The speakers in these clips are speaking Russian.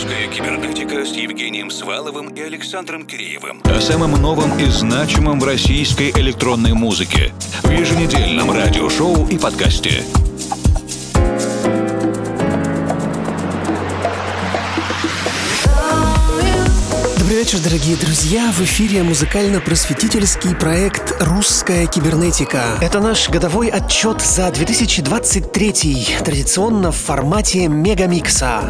«Русская кибернетика» с Евгением Сваловым и Александром Киреевым. О самом новом и значимом в российской электронной музыке. В еженедельном радиошоу и подкасте. Добрый вечер, дорогие друзья! В эфире музыкально-просветительский проект «Русская кибернетика». Это наш годовой отчет за 2023, традиционно в формате мегамикса.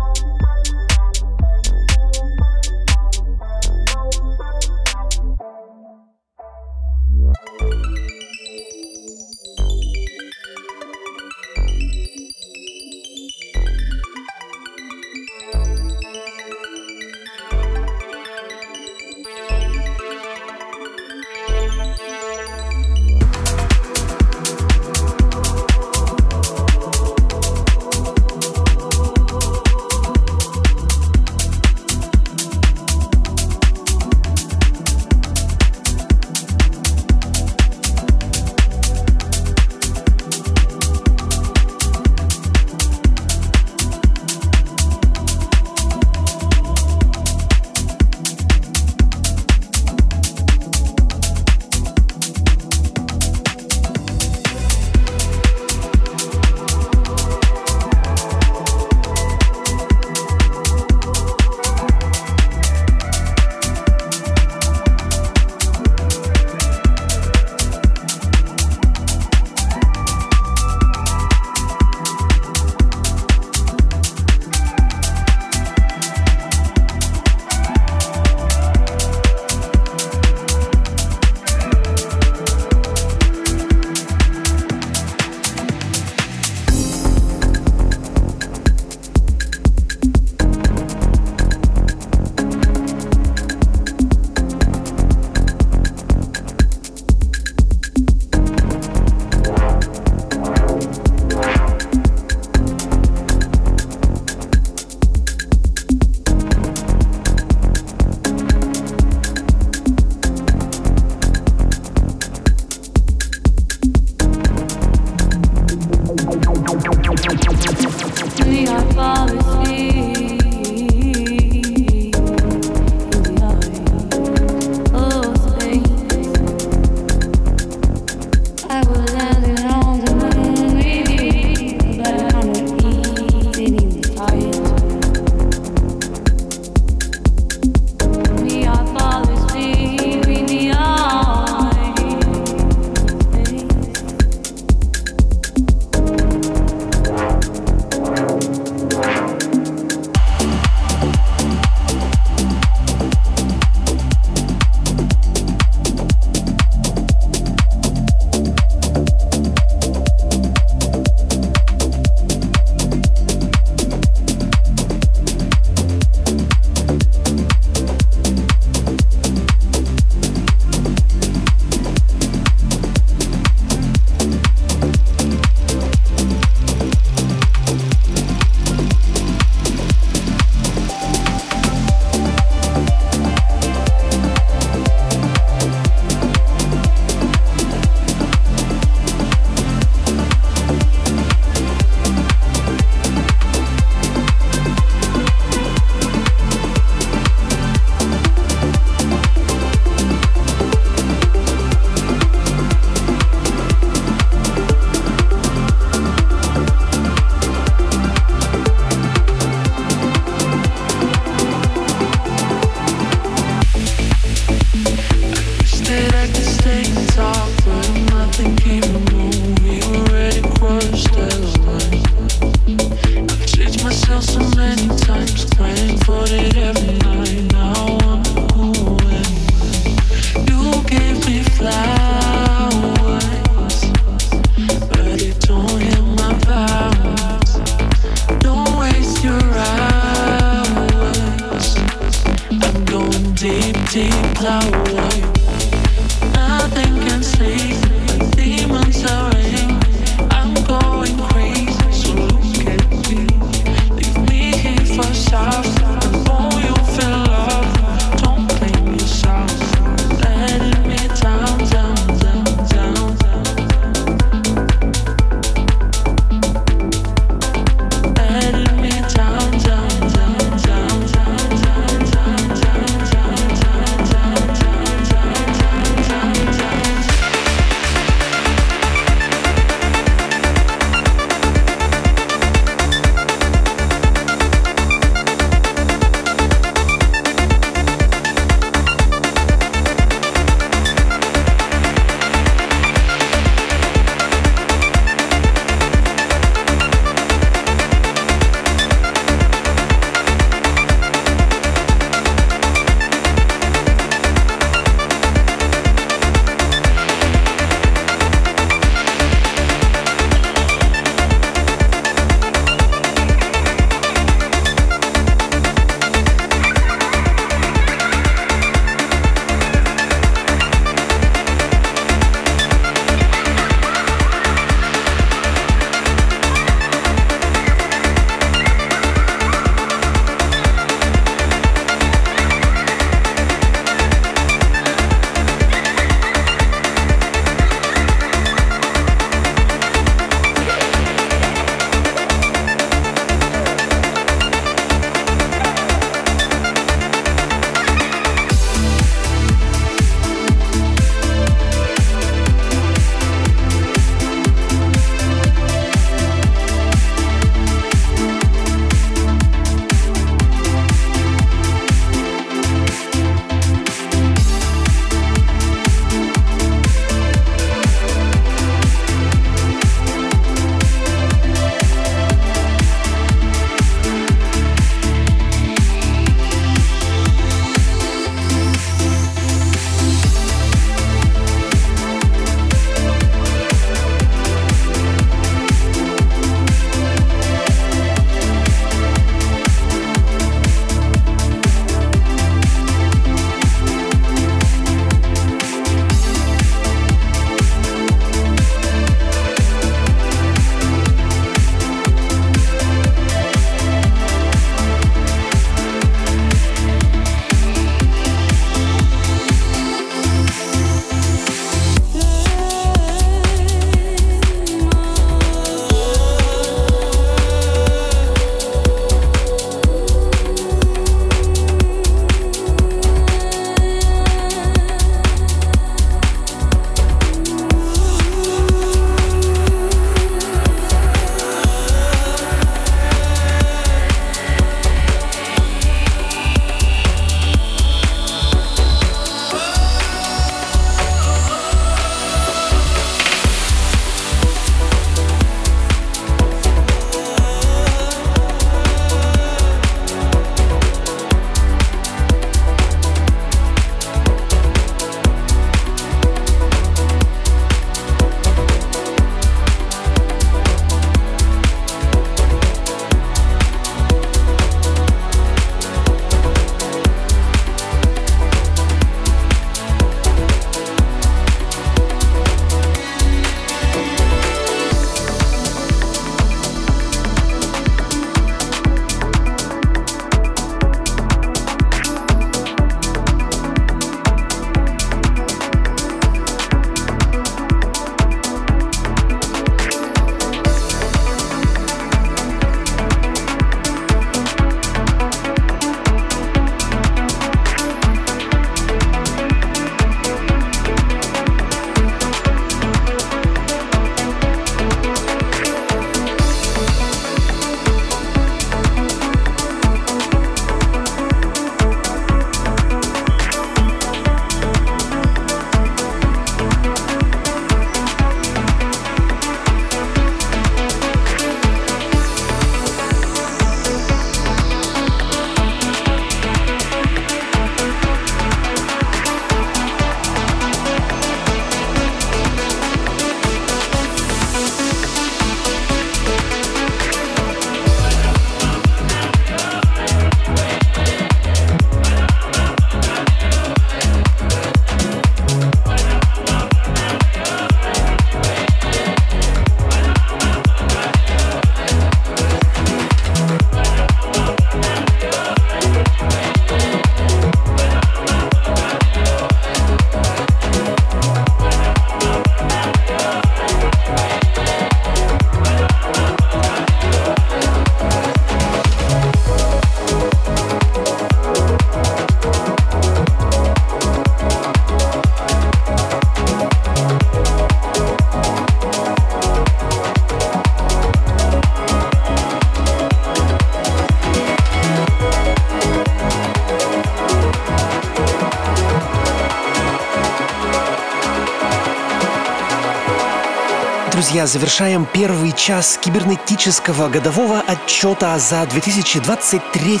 Друзья, завершаем первый час кибернетического годового отчета за 2023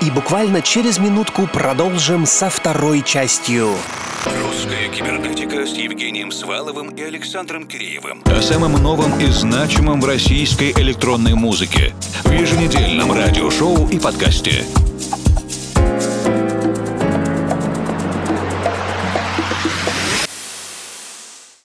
и буквально через минутку продолжим со второй частью. Русская кибернетика с Евгением Сваловым и Александром Киреевым. О самом новом и значимом в российской электронной музыке. В еженедельном радиошоу и подкасте.